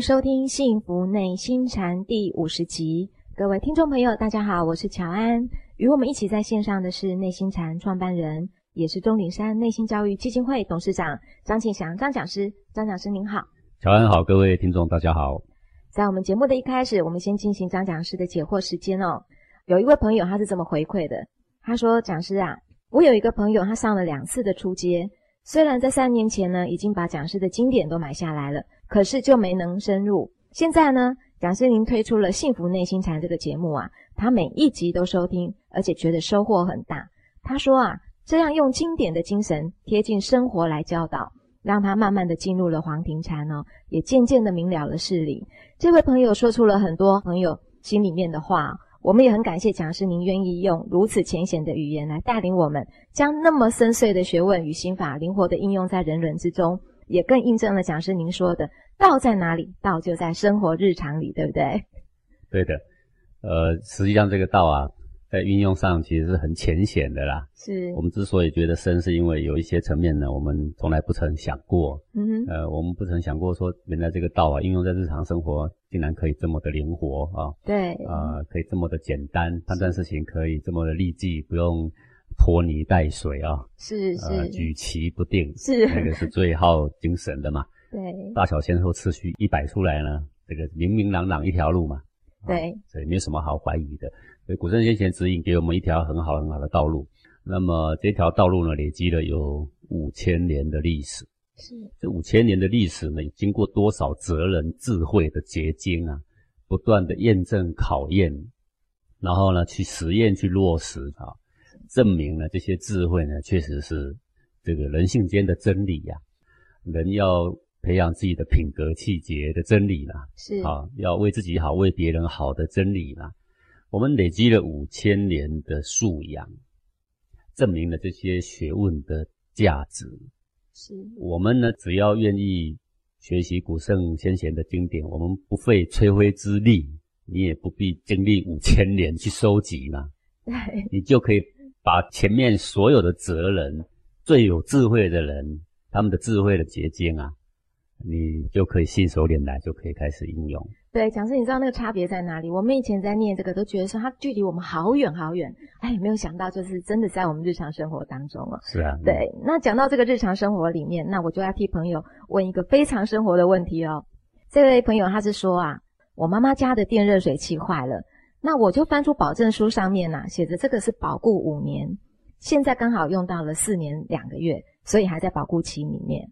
收听《幸福内心禅》第五十集。各位听众朋友，大家好，我是乔安。与我们一起在线上的是内心禅创办人，也是钟岭山内心教育基金会董事长张庆祥张讲师。张讲师您好，乔安好，各位听众大家好。在我们节目的一开始，我们先进行张讲师的解惑时间哦。有一位朋友他是这么回馈的，他说：“讲师啊，我有一个朋友，他上了两次的初阶，虽然在三年前呢已经把讲师的经典都买下来了。”可是就没能深入。现在呢，讲师您推出了《幸福内心禅》这个节目啊，他每一集都收听，而且觉得收获很大。他说啊，这样用经典的精神贴近生活来教导，让他慢慢的进入了黄庭禅哦，也渐渐的明了了事理。这位朋友说出了很多朋友心里面的话，我们也很感谢讲师您愿意用如此浅显的语言来带领我们，将那么深邃的学问与心法灵活的应用在人伦之中。也更印证了讲师您说的“道在哪里？道就在生活日常里”，对不对？对的，呃，实际上这个道啊，在运用上其实是很浅显的啦。是我们之所以觉得深，是因为有一些层面呢，我们从来不曾想过。嗯哼。呃，我们不曾想过说，原来这个道啊，应用在日常生活，竟然可以这么的灵活啊。对。啊，可以这么的简单，判断事情可以这么的立即，不用。拖泥带水啊，是是，举棋不定，是那个是最耗精神的嘛。对，大小先后次序一摆出来呢，这个明明朗朗一条路嘛。对，所以没有什么好怀疑的。所以古圣先贤指引给我们一条很好很好的道路。那么这条道路呢，累积了有五千年的历史。是，这五千年的历史呢，经过多少哲人智慧的结晶啊，不断的验证考验，然后呢，去实验去落实啊。证明了这些智慧呢，确实是这个人性间的真理呀。人要培养自己的品格气节的真理啦，是啊，要为自己好、为别人好的真理啦。我们累积了五千年的素养，证明了这些学问的价值。是我们呢，只要愿意学习古圣先贤的经典，我们不费吹灰之力，你也不必经历五千年去收集嘛，对，你就可以。把前面所有的哲人、最有智慧的人，他们的智慧的结晶啊，你就可以信手拈来，就可以开始应用。对，讲师，你知道那个差别在哪里？我们以前在念这个，都觉得说它距离我们好远好远，哎，没有想到就是真的在我们日常生活当中了。是啊。对，那讲到这个日常生活里面，那我就要替朋友问一个非常生活的问题哦。这位朋友他是说啊，我妈妈家的电热水器坏了。那我就翻出保证书，上面呐写着这个是保固五年，现在刚好用到了四年两个月，所以还在保固期里面。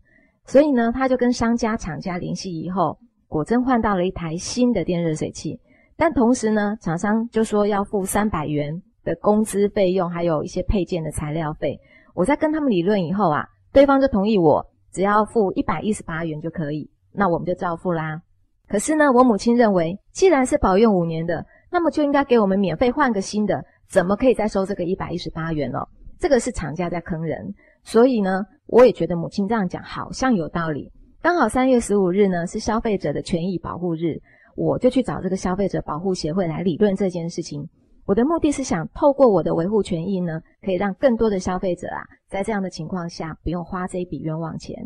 所以呢，他就跟商家厂家联系以后，果真换到了一台新的电热水器。但同时呢，厂商就说要付三百元的工资费用，还有一些配件的材料费。我在跟他们理论以后啊，对方就同意我只要付一百一十八元就可以，那我们就照付啦。可是呢，我母亲认为，既然是保用五年的。那么就应该给我们免费换个新的，怎么可以再收这个一百一十八元呢？这个是厂家在坑人，所以呢，我也觉得母亲这样讲好像有道理。刚好三月十五日呢是消费者的权益保护日，我就去找这个消费者保护协会来理论这件事情。我的目的是想透过我的维护权益呢，可以让更多的消费者啊，在这样的情况下不用花这一笔冤枉钱。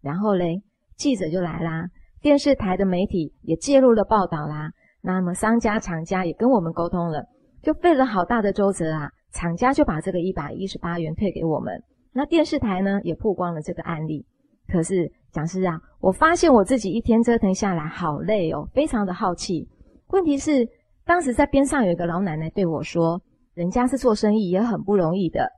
然后嘞，记者就来啦，电视台的媒体也介入了报道啦。那么商家、厂家也跟我们沟通了，就费了好大的周折啊！厂家就把这个一百一十八元退给我们。那电视台呢也曝光了这个案例。可是讲师啊，我发现我自己一天折腾下来好累哦，非常的好气。问题是，当时在边上有一个老奶奶对我说：“人家是做生意也很不容易的，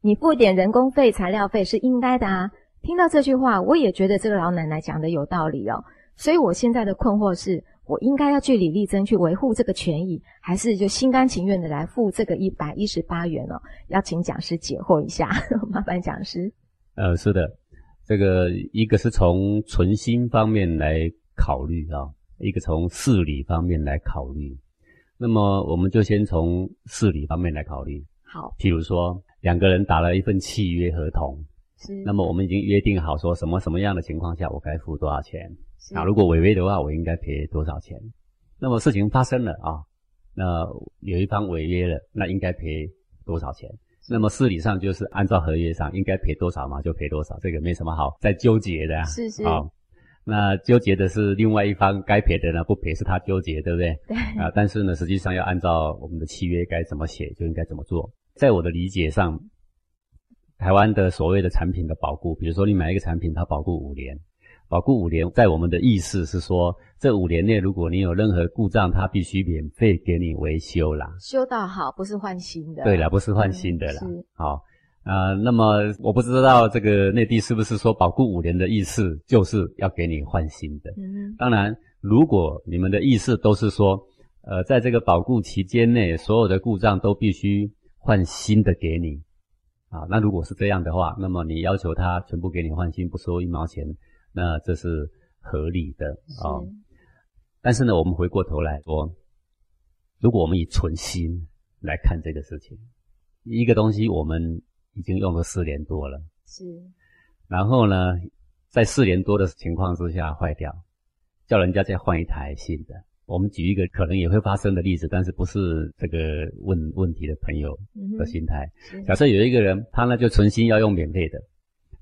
你付点人工费、材料费是应该的啊。”听到这句话，我也觉得这个老奶奶讲的有道理哦。所以我现在的困惑是。我应该要据理力争去维护这个权益，还是就心甘情愿的来付这个一百一十八元哦？要请讲师解惑一下，麻烦讲师。呃，是的，这个一个是从存心方面来考虑啊，一个从事理方面来考虑。那么我们就先从事理方面来考虑。好，譬如说两个人打了一份契约合同，是，那么我们已经约定好说什么什么样的情况下我该付多少钱。那，如果违约的话，我应该赔多少钱？那么事情发生了啊，那有一方违约了，那应该赔多少钱？那么事理上就是按照合约上应该赔多少嘛，就赔多少，这个没什么好再纠结的。是是。啊，那纠结的是另外一方，该赔的呢不赔是他纠结，对不对？对。啊，但是呢，实际上要按照我们的契约该怎么写就应该怎么做。在我的理解上，台湾的所谓的产品的保固，比如说你买一个产品，它保固五年，保固五年，在我们的意思是说，这五年内如果你有任何故障，它必须免费给你维修啦。修到好，不是换新的。对了，不是换新的啦。是。好。啊，那么我不知道这个内地是不是说保固五年的意思就是要给你换新的。嗯，当然，如果你们的意思都是说，呃，在这个保固期间内，所有的故障都必须换新的给你，啊，那如果是这样的话，那么你要求他全部给你换新，不收一毛钱，那这是合理的啊。但是呢，我们回过头来说，如果我们以存心来看这个事情，一个东西我们。已经用了四年多了，是。然后呢，在四年多的情况之下坏掉，叫人家再换一台新的。我们举一个可能也会发生的例子，但是不是这个问问题的朋友的心态。假设有一个人，他呢就存心要用免费的，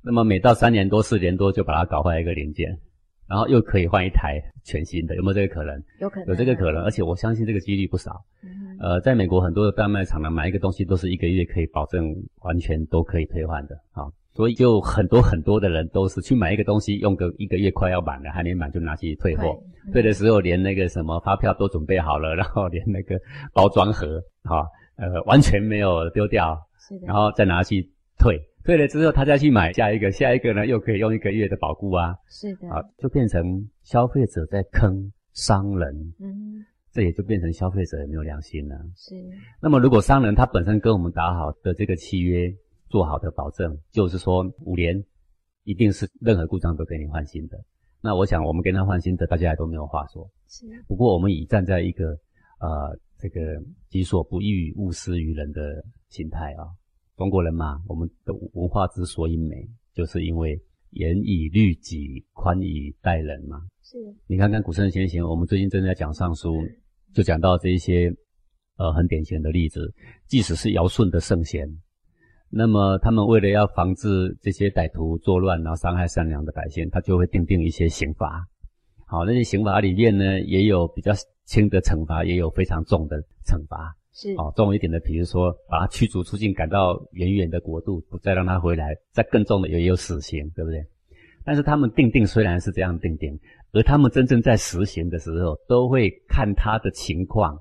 那么每到三年多、四年多就把它搞坏一个零件。然后又可以换一台全新的，有没有这个可能？有可能，有这个可能，而且我相信这个几率不少。呃，在美国很多的大卖场呢，买一个东西都是一个月可以保证完全都可以退换的啊，所以就很多很多的人都是去买一个东西，用个一个月快要满了，还没满就拿去退货，退的时候连那个什么发票都准备好了，然后连那个包装盒啊，呃，完全没有丢掉，然后再拿去退。退了之后，他再去买下一个，下一个呢又可以用一个月的保固啊。是的。啊，就变成消费者在坑商人。嗯。这也就变成消费者也没有良心了。是。那么，如果商人他本身跟我们打好的这个契约，做好的保证，就是说五年一定是任何故障都给你换新的。那我想我们跟他换新的，大家也都没有话说。是。不过我们以站在一个呃这个己所不欲，勿施于人的心态啊。中国人嘛，我们的文化之所以美，就是因为严以律己，宽以待人嘛。是。你看看古圣先贤，我们最近正在讲尚书，就讲到这一些，呃，很典型的例子。即使是尧舜的圣贤，那么他们为了要防止这些歹徒作乱，然后伤害善良的百姓，他就会定定一些刑罚。好，那些刑罚里面呢，也有比较轻的惩罚，也有非常重的惩罚。是哦，重一点的，比如说把他驱逐出境，赶到远远的国度，不再让他回来；再更重的，也有死刑，对不对？但是他们定定虽然是这样定定，而他们真正在实行的时候，都会看他的情况，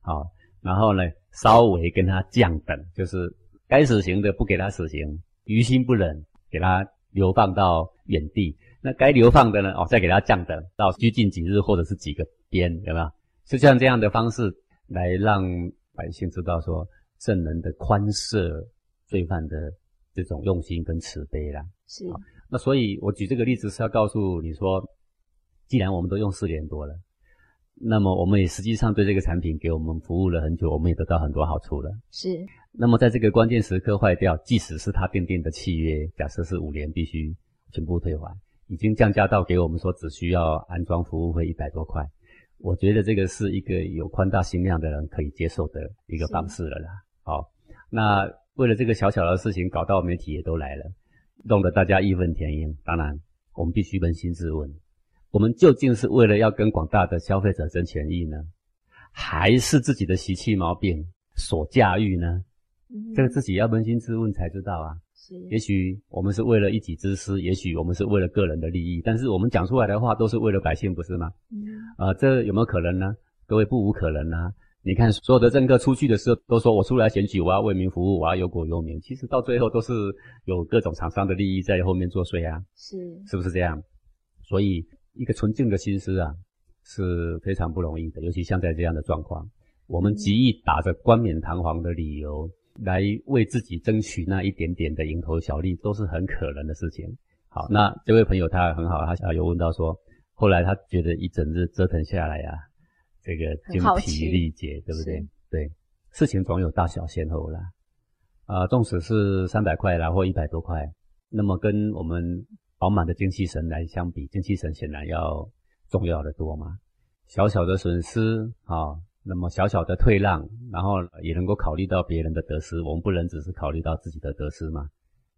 好，然后呢，稍微跟他降等，就是该死刑的不给他死刑，于心不忍，给他流放到远地；那该流放的呢，哦，再给他降等到拘禁几日或者是几个鞭，有没有？就像这样的方式来让。百姓知道说圣人的宽赦罪犯的这种用心跟慈悲啦，是。那所以我举这个例子是要告诉你说，既然我们都用四年多了，那么我们也实际上对这个产品给我们服务了很久，我们也得到很多好处了。是。那么在这个关键时刻坏掉，即使是他订定的契约，假设是五年必须全部退还，已经降价到给我们说只需要安装服务费一百多块。我觉得这个是一个有宽大心量的人可以接受的一个方式了啦。好，那为了这个小小的事情，搞到媒体也都来了，弄得大家义愤填膺。当然，我们必须扪心自问：我们究竟是为了要跟广大的消费者争权益呢，还是自己的习气毛病所驾驭呢？这个自己要扪心自问才知道啊。也许我们是为了一己之私，也许我们是为了个人的利益，但是我们讲出来的话都是为了百姓，不是吗？嗯，啊，这有没有可能呢？各位不无可能啊！你看所有的政客出去的时候都说我出来选举，我要为民服务，我要忧国忧民，其实到最后都是有各种厂商的利益在后面作祟啊。是，是不是这样？所以一个纯净的心思啊是非常不容易的，尤其像在这样的状况，我们极易打着冠冕堂皇的理由。来为自己争取那一点点的蝇头小利，都是很可能的事情。好，那这位朋友他很好，他有问到说，后来他觉得一整日折腾下来呀，这个精疲力竭，对不对？对，事情总有大小先后啦。啊，纵使是三百块啦，或一百多块，那么跟我们饱满的精气神来相比，精气神显然要重要的多嘛。小小的损失，啊。那么小小的退让，然后也能够考虑到别人的得失，我们不能只是考虑到自己的得失嘛？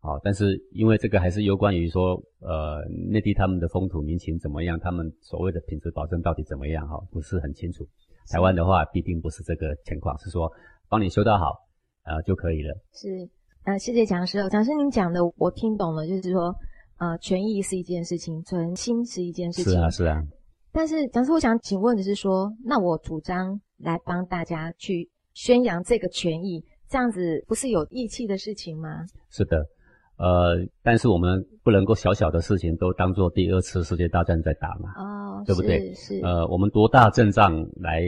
好，但是因为这个还是有关于说，呃，内地他们的风土民情怎么样，他们所谓的品质保证到底怎么样哈，不是很清楚。台湾的话，必定不是这个情况，是说帮你修到好，呃就可以了。是，呃，谢谢讲师。讲师您讲的我听懂了，就是说，呃，权益是一件事情，存心是一件事情。是啊，是啊。但是讲师，我想请问的是说，那我主张来帮大家去宣扬这个权益，这样子不是有义气的事情吗？是的。呃，但是我们不能够小小的事情都当做第二次世界大战在打嘛，哦，对不对？是。呃，我们多大阵仗来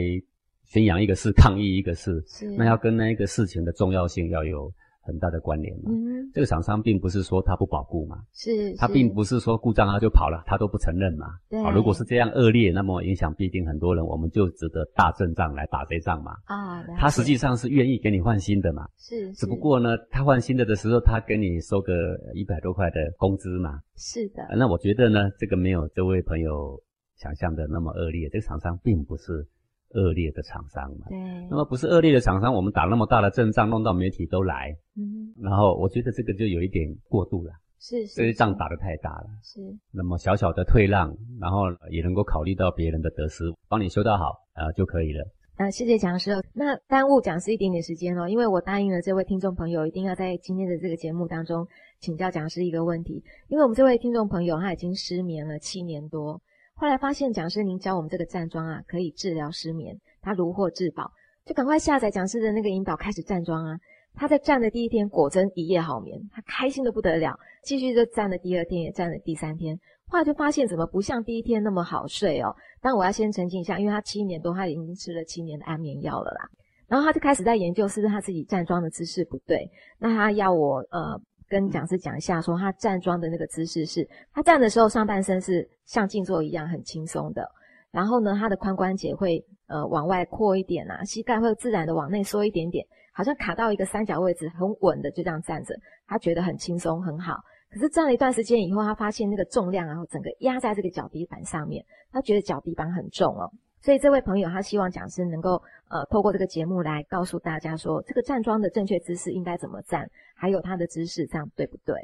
宣扬一个事，抗议一个事，是。那要跟那一个事情的重要性要有。很大的关联嘛，嗯，这个厂商并不是说他不保固嘛，是，他并不是说故障他就跑了，他都不承认嘛，对，如果是这样恶劣，那么影响必定很多人，我们就值得大阵仗来打这仗嘛，啊，他实际上是愿意给你换新的嘛，是，只不过呢，他换新的的时候，他给你收个一百多块的工资嘛，是的，那我觉得呢，这个没有这位朋友想象的那么恶劣，这个厂商并不是。恶劣的厂商嘛，对，那么不是恶劣的厂商，我们打那么大的阵仗，弄到媒体都来，嗯，然后我觉得这个就有一点过度了，是，这些仗打得太大了，是，那么小小的退让，然后也能够考虑到别人的得失，帮你修到好啊就可以了。啊，谢谢讲师，那耽误讲师一点点时间哦，因为我答应了这位听众朋友，一定要在今天的这个节目当中请教讲师一个问题，因为我们这位听众朋友他已经失眠了七年多。后来发现讲师您教我们这个站桩啊，可以治疗失眠，他如获至宝，就赶快下载讲师的那个引导开始站桩啊。他在站的第一天果真一夜好眠，他开心的不得了，继续就站了第二天，也站了第三天。后来就发现怎么不像第一天那么好睡哦。但我要先澄清一下，因为他七年多，他已经吃了七年的安眠药了啦。然后他就开始在研究是不是他自己站桩的姿势不对，那他要我呃。跟讲师讲一下，说他站桩的那个姿势是，他站的时候上半身是像静坐一样很轻松的，然后呢，他的髋关节会呃往外扩一点啊，膝盖会自然的往内缩一点点，好像卡到一个三角位置，很稳的就这样站着，他觉得很轻松很好。可是站了一段时间以后，他发现那个重量然后整个压在这个脚底板上面，他觉得脚底板很重哦。所以这位朋友他希望讲师能够呃透过这个节目来告诉大家说，这个站桩的正确姿势应该怎么站，还有他的姿势这样对不对？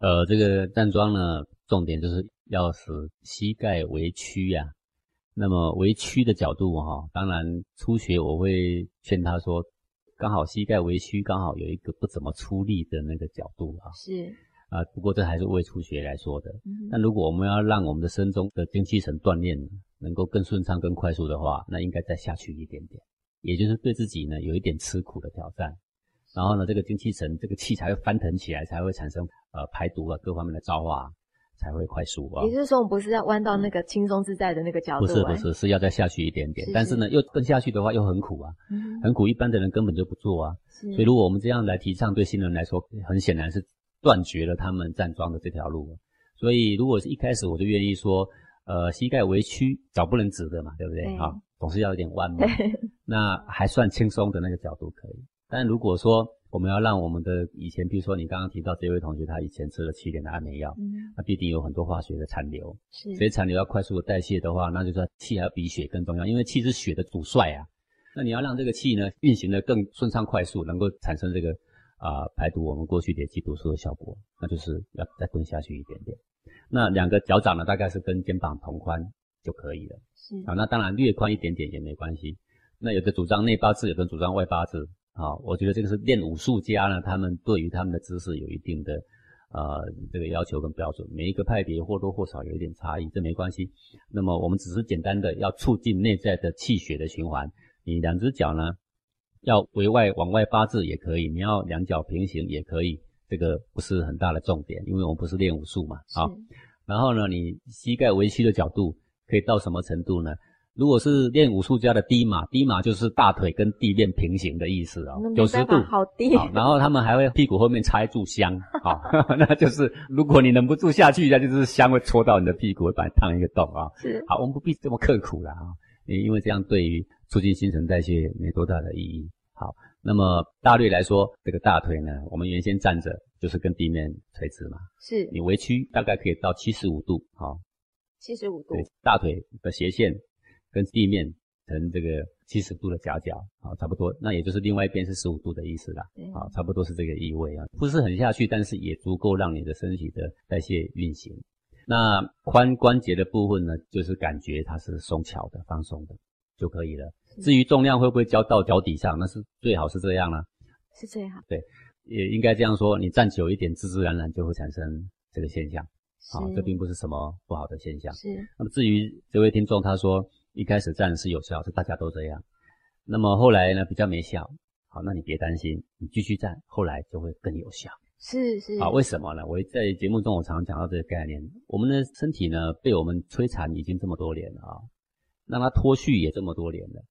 呃，这个站桩呢，重点就是要使膝盖微曲呀。那么微曲的角度哈，当然初学我会劝他说，刚好膝盖微曲，刚好有一个不怎么出力的那个角度啊。是啊，不过这还是为初学来说的。但如果我们要让我们的身中的精气神锻炼。能够更顺畅、更快速的话，那应该再下去一点点，也就是对自己呢有一点吃苦的挑战。然后呢，这个精气神、这个气才会翻腾起来，才会产生呃排毒啊各方面的造化，才会快速啊。也就是说，我们不是要弯到那个轻松自在的那个角度，不是不是，是要再下去一点点。但是呢，又更下去的话又很苦啊，很苦，一般的人根本就不做啊。所以如果我们这样来提倡，对新人来说，很显然是断绝了他们站桩的这条路。所以如果是一开始我就愿意说。呃，膝盖微曲，脚不能直的嘛，对不对？好，总是要有点弯嘛。那还算轻松的那个角度可以。但如果说我们要让我们的以前，比如说你刚刚提到这位同学，他以前吃了七年的安眠药，嗯，那必定有很多化学的残留。是，所以残留要快速的代谢的话，那就说气还要比血更重要，因为气是血的主帅啊。那你要让这个气呢运行的更顺畅快速，能够产生这个啊排毒我们过去的气毒素的效果，那就是要再蹲下去一点点。那两个脚掌呢，大概是跟肩膀同宽就可以了。是啊，那当然略宽一点点也没关系。那有的主张内八字，有的主张外八字。啊，我觉得这个是练武术家呢，他们对于他们的姿势有一定的呃这个要求跟标准。每一个派别或多或少有一点差异，这没关系。那么我们只是简单的要促进内在的气血的循环。你两只脚呢，要围外往外八字也可以，你要两脚平行也可以。这个不是很大的重点，因为我们不是练武术嘛。好，然后呢，你膝盖微曲的角度可以到什么程度呢？如果是练武术家的低马，低马就是大腿跟地面平行的意思啊，九十度，好低。然后他们还会屁股后面插一炷香，好，那就是如果你忍不住下去，那就是香会戳到你的屁股，会把你烫一个洞啊。是，好，我们不必这么刻苦了啊，因为这样对于促进新陈代谢没多大的意义。好。那么大略来说，这个大腿呢，我们原先站着就是跟地面垂直嘛。是。你微屈大概可以到七十五度，好。七十五度。对，大腿的斜线跟地面成这个七十度的夹角，啊，差不多，那也就是另外一边是十五度的意思啦，啊，差不多是这个意味啊，不是很下去，但是也足够让你的身体的代谢运行。那髋关节的部分呢，就是感觉它是松巧的、放松的就可以了。至于重量会不会交到脚底上，那是最好是这样了，是最好。对，也应该这样说，你站久一点，自自然然就会产生这个现象。啊，这并不是什么不好的现象。是。那么至于这位听众，他说一开始站是有效，是大家都这样。那么后来呢，比较没效。好，那你别担心，你继续站，后来就会更有效。是是。啊，为什么呢？我在节目中我常常讲到这个概念。我们的身体呢，被我们摧残已经这么多年了啊，让它脱序也这么多年了。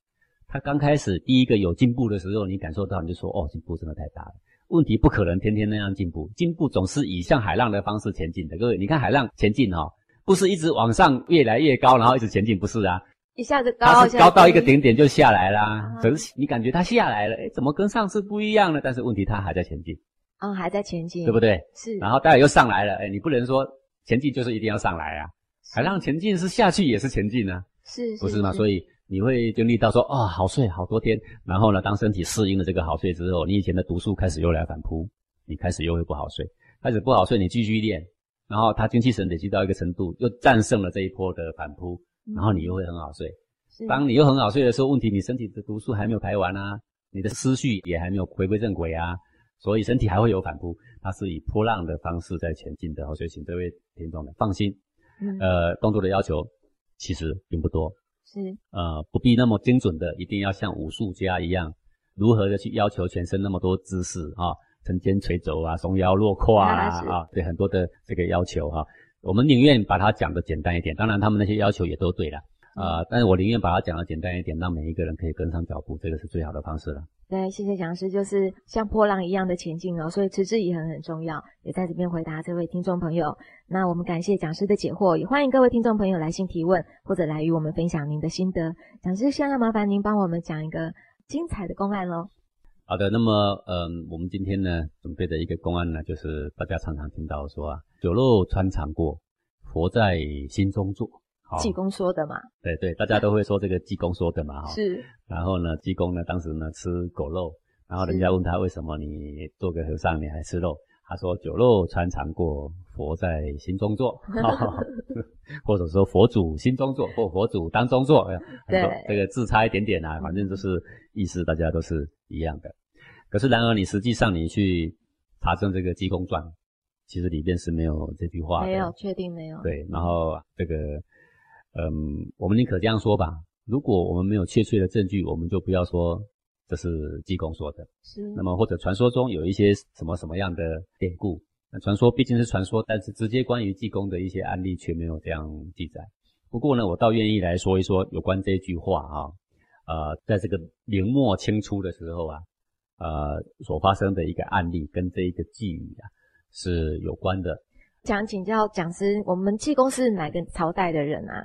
它刚开始第一个有进步的时候，你感受到你就说哦，进步真的太大了。问题不可能天天那样进步，进步总是以像海浪的方式前进的。各位，你看海浪前进哈，不是一直往上越来越高，然后一直前进，不是啊，一下子高，它是高到一个顶点就下来啦。可是你感觉它下来了，哎，怎么跟上次不一样呢？但是问题它还在前进，啊，还在前进，对不对？是。然后待会又上来了，哎，你不能说前进就是一定要上来啊，海浪前进是下去也是前进啊，是，不是嘛？所以。你会经历到说啊，好睡好多天，然后呢，当身体适应了这个好睡之后，你以前的毒素开始又来反扑，你开始又会不好睡，开始不好睡，你继续练，然后他精气神累积到一个程度，又战胜了这一波的反扑，然后你又会很好睡。当你又很好睡的时候，问题你身体的毒素还没有排完啊，你的思绪也还没有回归正轨啊，所以身体还会有反扑，它是以波浪的方式在前进的。所以请这位听众们放心，呃，动作的要求其实并不多。是，呃，不必那么精准的，一定要像武术家一样，如何的去要求全身那么多姿势啊，沉肩垂肘啊，松腰落胯啊，啊，对很多的这个要求哈，我们宁愿把它讲的简单一点，当然他们那些要求也都对了，啊，但是我宁愿把它讲的简单一点，让每一个人可以跟上脚步，这个是最好的方式了。对，谢谢讲师，就是像波浪一样的前进哦，所以持之以恒很重要。也在这边回答这位听众朋友。那我们感谢讲师的解惑，也欢迎各位听众朋友来信提问，或者来与我们分享您的心得。讲师，现在麻烦您帮我们讲一个精彩的公案喽。好的，那么嗯，我们今天呢准备的一个公案呢，就是大家常常听到说啊，酒肉穿肠过，佛在心中坐。济公说的嘛？对对，大家都会说这个济公说的嘛，哈。是。然后呢，济公呢，当时呢吃狗肉，然后人家问他为什么你做个和尚你还吃肉？他说酒肉穿肠过，佛在心中坐，或者说佛祖心中坐，或佛祖当中坐，对，这个字差一点点啊，反正就是意思大家都是一样的。可是然而你实际上你去查证这个济公传，其实里面是没有这句话的，没有，确定没有。对，然后这个。嗯，我们宁可这样说吧。如果我们没有确切的证据，我们就不要说这是济公说的。是。那么或者传说中有一些什么什么样的典故？那传说毕竟是传说，但是直接关于济公的一些案例却没有这样记载。不过呢，我倒愿意来说一说有关这句话啊。呃，在这个明末清初的时候啊，呃，所发生的一个案例跟这一个寄语啊是有关的。想请教讲师，我们济公是哪个朝代的人啊？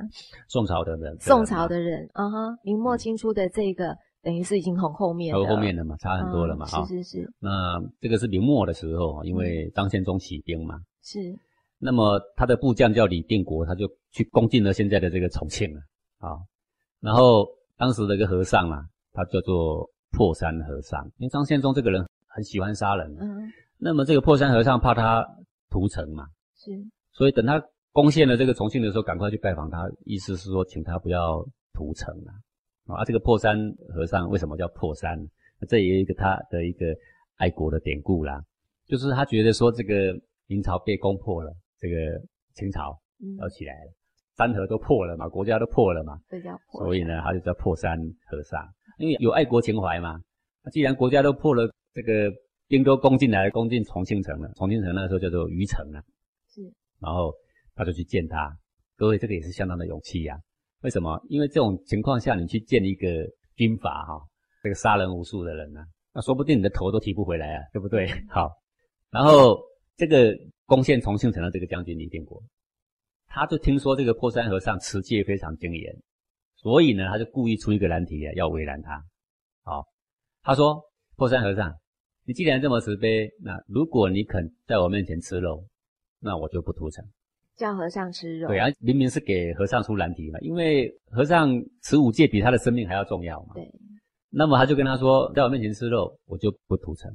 宋朝的人。宋朝的人，啊哈，明末清初的这个，等于是已经很后面。很后面了嘛，差很多了嘛，哈。是是是。那这个是明末的时候，因为张献忠起兵嘛。是。那么他的部将叫李定国，他就去攻进了现在的这个重庆了啊。然后当时的一个和尚啊，他叫做破山和尚，因为张献忠这个人很喜欢杀人。嗯。那么这个破山和尚怕他屠城嘛。是，所以等他攻陷了这个重庆的时候，赶快去拜访他，意思是说请他不要屠城啊。啊，这个破山和尚为什么叫破山？这也有一个他的一个爱国的典故啦，就是他觉得说这个明朝被攻破了，这个清朝要起来了，山河都破了嘛，国家都破了嘛，所以呢，他就叫破山和尚，因为有爱国情怀嘛。那既然国家都破了，这个兵都攻进来，攻进重庆城了，重庆城那时候叫做虞城啊。然后他就去见他，各位这个也是相当的勇气呀。为什么？因为这种情况下，你去见一个军阀哈，这个杀人无数的人呢，那说不定你的头都提不回来啊，对不对？好，然后这个攻陷重庆城的这个将军李定国，他就听说这个破山和尚持戒非常精严，所以呢，他就故意出一个难题啊，要为难他。好，他说破山和尚，你既然这么慈悲，那如果你肯在我面前吃肉。那我就不屠城，叫和尚吃肉。对啊，明明是给和尚出难题嘛，因为和尚持五戒比他的生命还要重要嘛。对。那么他就跟他说，在我面前吃肉，我就不屠城。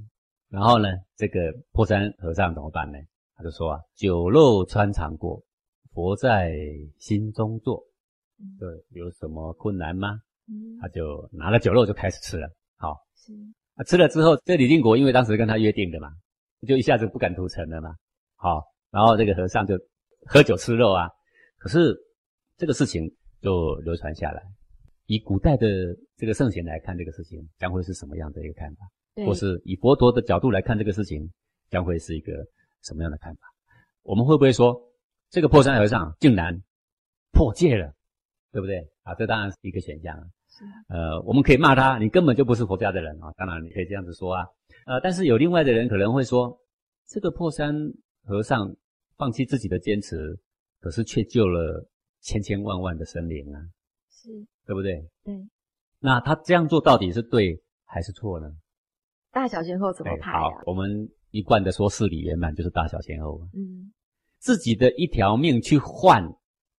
然后呢，这个破山和尚怎么办呢？他就说啊，酒肉穿肠过，佛在心中坐。对，有什么困难吗？嗯。他就拿了酒肉就开始吃了。好。是。啊，吃了之后，这李定国因为当时跟他约定的嘛，就一下子不敢屠城了嘛。好，然后这个和尚就喝酒吃肉啊。可是这个事情就流传下来。以古代的这个圣贤来看这个事情，将会是什么样的一个看法？或是以佛陀的角度来看这个事情，将会是一个什么样的看法？我们会不会说，这个破山和尚竟然破戒了，对不对？啊，这当然是一个选项。呃，我们可以骂他，你根本就不是佛家的人啊。当然你可以这样子说啊。呃，但是有另外的人可能会说，这个破山和尚放弃自己的坚持，可是却救了千千万万的生灵啊。是。对不对？对，那他这样做到底是对还是错呢？大小先后怎么排好，我们一贯的说事理圆满就是大小先后。嗯，自己的一条命去换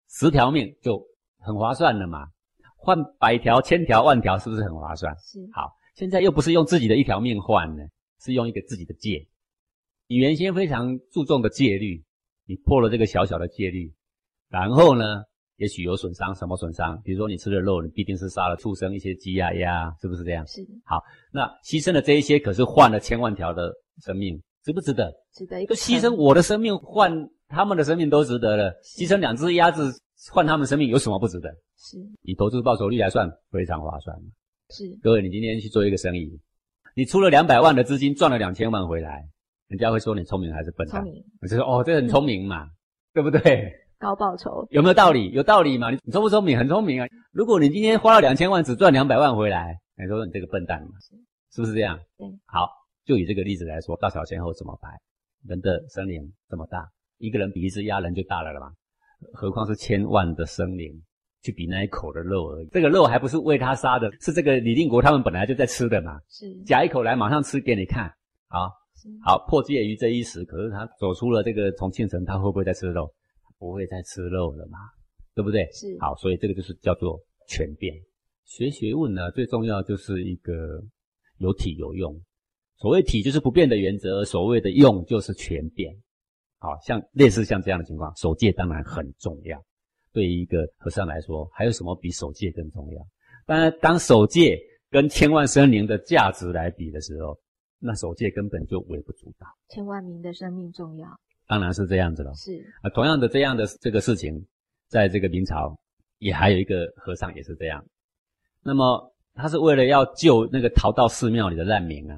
十条命就很划算了嘛？换百条、千条、万条是不是很划算？是。好，现在又不是用自己的一条命换呢，是用一个自己的戒。你原先非常注重的戒律，你破了这个小小的戒律，然后呢？也许有损伤，什么损伤？比如说你吃了肉，你必定是杀了畜生，一些鸡呀鸭，是不是这样？是。好，那牺牲了这一些，可是换了千万条的生命，值不值得？值得。一个牺牲我的生命换他们的生命都值得了。牺牲两只鸭子换他们生命有什么不值得？是。以投资报酬率来算，非常划算。是。各位，你今天去做一个生意，你出了两百万的资金，赚了两千万回来，人家会说你聪明还是笨蛋？聪明。你就说哦，这很聪明嘛，对不对？高报酬有没有道理？有道理嘛？你聪不聪明？很聪明啊！如果你今天花了两千万，只赚两百万回来，你说你这个笨蛋嘛？是不是这样？对。好，就以这个例子来说，大小先后怎么排？人的生灵这么大，一个人比一只鸭人就大了了嘛？何况是千万的生灵去比那一口的肉而已。这个肉还不是为他杀的，是这个李定国他们本来就在吃的嘛？是。夹一口来，马上吃给你看。好，好破戒于这一时，可是他走出了这个重庆城，他会不会再吃肉？不会再吃肉了嘛？对不对？是好，所以这个就是叫做全变。学学问呢，最重要就是一个有体有用。所谓体就是不变的原则，所谓的用就是全变。好像类似像这样的情况，守戒当然很重要。对于一个和尚来说，还有什么比守戒更重要？当然，当守戒跟千万生灵的价值来比的时候，那守戒根本就微不足道。千万名的生命重要。当然是这样子了。是啊，同样的这样的这个事情，在这个明朝也还有一个和尚也是这样。那么他是为了要救那个逃到寺庙里的难民啊，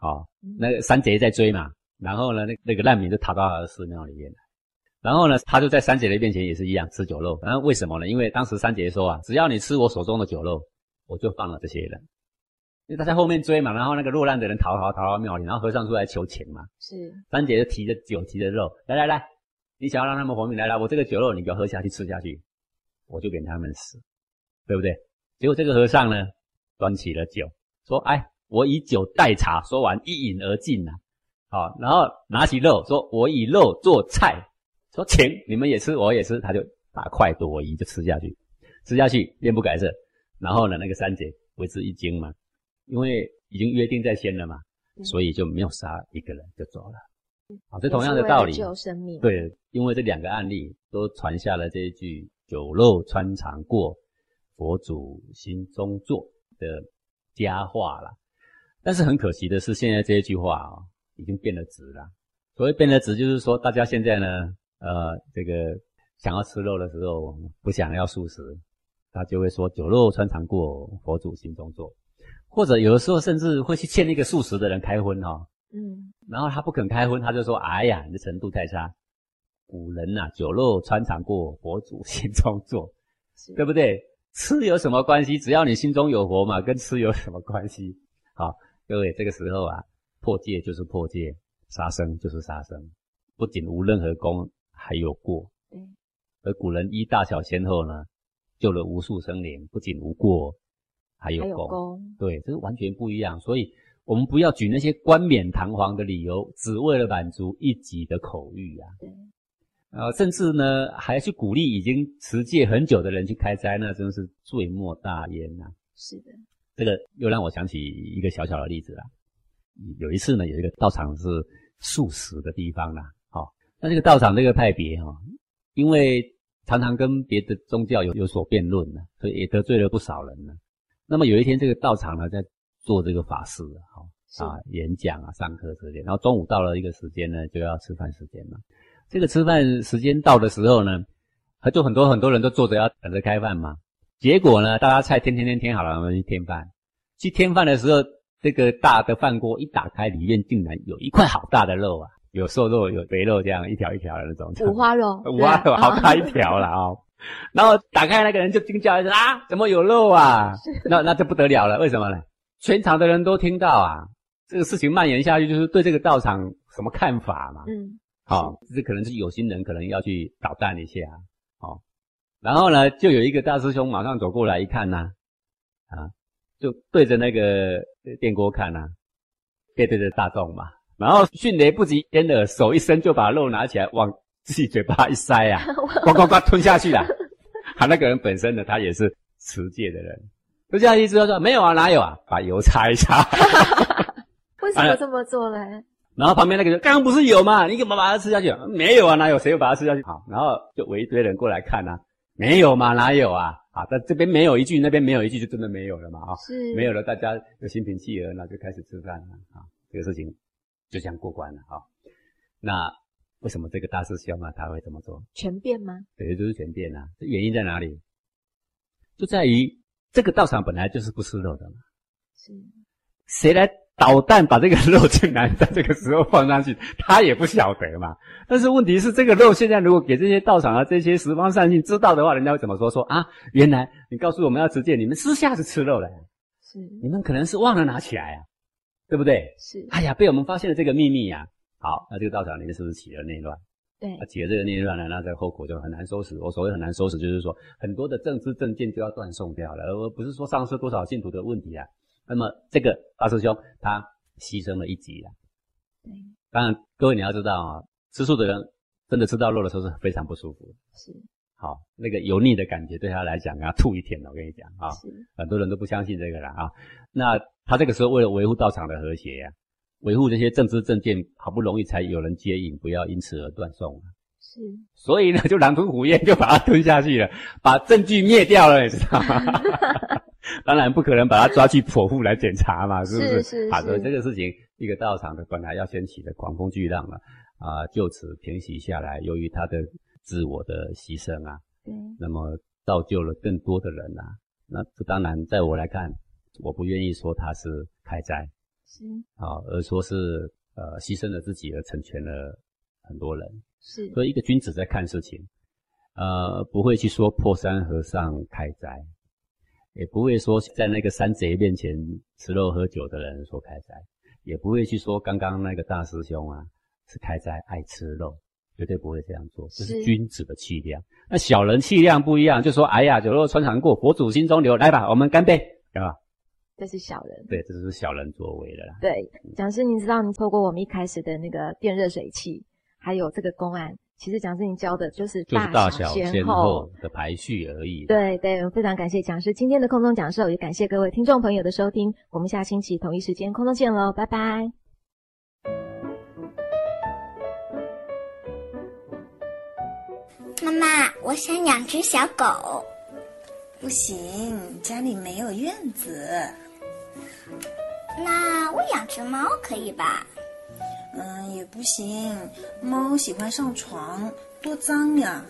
哦，那个山贼在追嘛，然后呢，那那个难民就逃到他的寺庙里面来，然后呢，他就在三姐的面前也是一样吃酒肉。然后为什么呢？因为当时三姐说啊，只要你吃我手中的酒肉，我就放了这些人。因为他在后面追嘛，然后那个落难的人逃逃逃到庙里，然后和尚出来求情嘛。是，三姐就提着酒，提着肉，来来来，你想要让他们活命，来来，我这个酒肉你给我喝下去，吃下去，我就给他们死，对不对？结果这个和尚呢，端起了酒，说：“哎，我以酒代茶。”说完一饮而尽呐。好，然后拿起肉，说：“我以肉做菜。”说：“请你们也吃，我也吃。”他就大快朵颐，就吃下去，吃下去面不改色。然后呢，那个三姐为之一惊嘛。因为已经约定在先了嘛，所以就没有杀一个人就走了。好，这同样的道理。救生命。对，因为这两个案例都传下了这一句“酒肉穿肠过，佛祖心中坐”的佳话了。但是很可惜的是，现在这一句话啊，已经变了质了。所谓变了质，就是说大家现在呢，呃，这个想要吃肉的时候，不想要素食，他就会说“酒肉穿肠过，佛祖心中坐”。或者有的时候甚至会去劝那个素食的人开荤哈，嗯，然后他不肯开荤，他就说：“哎呀，你的程度太差。”古人呐，酒肉穿肠过，佛祖心中坐，对不对？吃有什么关系？只要你心中有佛嘛，跟吃有什么关系？好，各位，这个时候啊，破戒就是破戒，杀生就是杀生，不仅无任何功，还有过。对，而古人依大小先后呢，救了无数生灵，不仅无过。还有功，对，这是完全不一样。所以，我们不要举那些冠冕堂皇的理由，只为了满足一己的口欲啊。对，呃，甚至呢还去鼓励已经持戒很久的人去开斋，那真是罪莫大焉呐。是的，这个又让我想起一个小小的例子啦。有一次呢，有一个道场是素食的地方啦，好，那这个道场这个派别哈，因为常常跟别的宗教有有所辩论呢，所以也得罪了不少人呢。那么有一天，这个道场呢在做这个法事，哈啊演讲啊上课之类，然后中午到了一个时间呢，就要吃饭时间嘛。这个吃饭时间到的时候呢，就很多很多人都坐着要等着开饭嘛。结果呢，大家菜添添添添好了，我们去添饭。去添饭的时候，这个大的饭锅一打开，里面竟然有一块好大的肉啊，有瘦肉有肥肉，这样一条一条的那种。五花肉，五花肉好大一条了啊！然后打开那个人就惊叫一声啊，怎么有肉啊？那那就不得了了，为什么呢？全场的人都听到啊，这个事情蔓延下去，就是对这个道场什么看法嘛？嗯。好，这可能是有心人，可能要去捣蛋一下，好，然后呢，就有一个大师兄马上走过来一看呐，啊，就对着那个电锅看呐，背对着大众嘛，然后迅雷不及掩耳，手一伸就把肉拿起来往自己嘴巴一塞啊，呱呱呱吞下去了。他那个人本身呢，他也是持戒的人，吞下去之后说没有啊，哪有啊，把油擦一擦。为什么这么做呢？然后旁边那个人刚刚不是有吗？你怎么把它吃下去？没有啊，哪有？谁又把它吃下去？好，然后就围一堆人过来看啊，没有嘛？哪有啊？好，但这边没有一句，那边没有一句，就真的没有了嘛？啊，是没有了，大家就心平气和，那就开始吃饭了啊。这个事情就这样过关了啊。那为什么这个大师兄啊他会这么做？全变吗？对，就是全变啊。这原因在哪里？就在于这个道场本来就是不吃肉的嘛。是，谁来？导弹把这个肉竟然在这个时候放上去，他也不晓得嘛。但是问题是，这个肉现在如果给这些道场啊、这些十方善信知道的话，人家会怎么说？说啊，原来你告诉我们要持戒，你们私下是吃肉的，是你们可能是忘了拿起来啊，对不对？是。哎呀，被我们发现了这个秘密呀。好，那这个道场里面是不是起了内乱？对，起了这个内乱呢，那这个后果就很难收拾。我所谓很难收拾，就是说很多的政治政见就要断送掉了，而不是说丧失多少信徒的问题啊。那么这个大师兄他牺牲了一级了，对。当然，各位你要知道啊，吃素的人真的吃到肉的时候是非常不舒服。是。好，那个油腻的感觉对他来讲啊，吐一天了。我跟你讲啊，很多人都不相信这个了啊。那他这个时候为了维护道场的和谐呀，维护这些政治政见，好不容易才有人接应，不要因此而断送。是。所以呢，就狼吞虎咽就把它吞下去了，把证据灭掉了，你知道吗？当然不可能把他抓去剖腹来检查嘛，是不是？是好的，这个事情一个道场的本来要掀起的狂风巨浪了啊，就此平息下来。由于他的自我的牺牲啊，嗯，那么造就了更多的人啊。那这当然在我来看，我不愿意说他是开斋，是啊，而说是呃牺牲了自己而成全了很多人。是，所以一个君子在看事情，呃，不会去说破山和尚开斋。也不会说在那个山贼面前吃肉喝酒的人说开斋，也不会去说刚刚那个大师兄啊是开斋爱吃肉，绝对不会这样做。这是君子的气量。那小人气量不一样，就说哎呀，酒肉穿肠过，佛祖心中留。来吧，我们干杯，对吧？这是小人。对，这就是小人作为的啦。对，讲师，你知道，你透过我们一开始的那个电热水器，还有这个公案。其实讲师您教的就是大小先后的排序而已。对对，非常感谢讲师今天的空中讲授，也感谢各位听众朋友的收听。我们下星期同一时间空中见喽，拜拜。妈妈，我想养只小狗。不行，家里没有院子。那我养只猫可以吧？嗯，也不行。猫喜欢上床，多脏呀。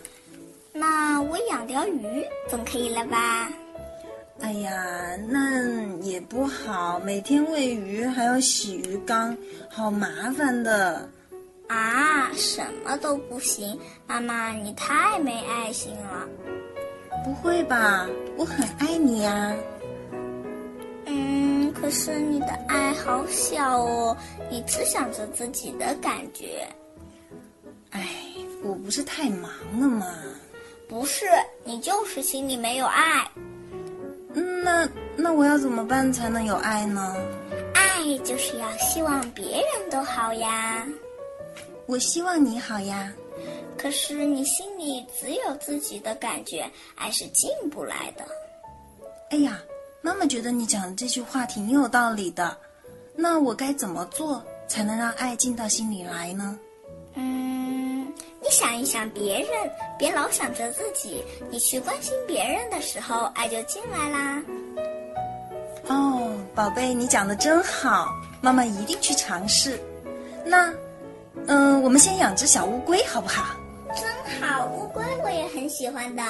那我养条鱼总可以了吧？哎呀，那也不好，每天喂鱼还要洗鱼缸，好麻烦的。啊，什么都不行，妈妈你太没爱心了。不会吧，我很爱你呀。可是你的爱好小哦，你只想着自己的感觉。哎，我不是太忙了吗？不是，你就是心里没有爱。嗯，那那我要怎么办才能有爱呢？爱就是要希望别人都好呀。我希望你好呀。可是你心里只有自己的感觉，爱是进不来的。哎呀，妈妈觉得你讲的这句话挺有道理的。那我该怎么做才能让爱进到心里来呢？嗯，你想一想别人，别老想着自己。你去关心别人的时候，爱就进来啦。哦，宝贝，你讲的真好，妈妈一定去尝试。那，嗯，我们先养只小乌龟好不好？真好，乌龟我也很喜欢的。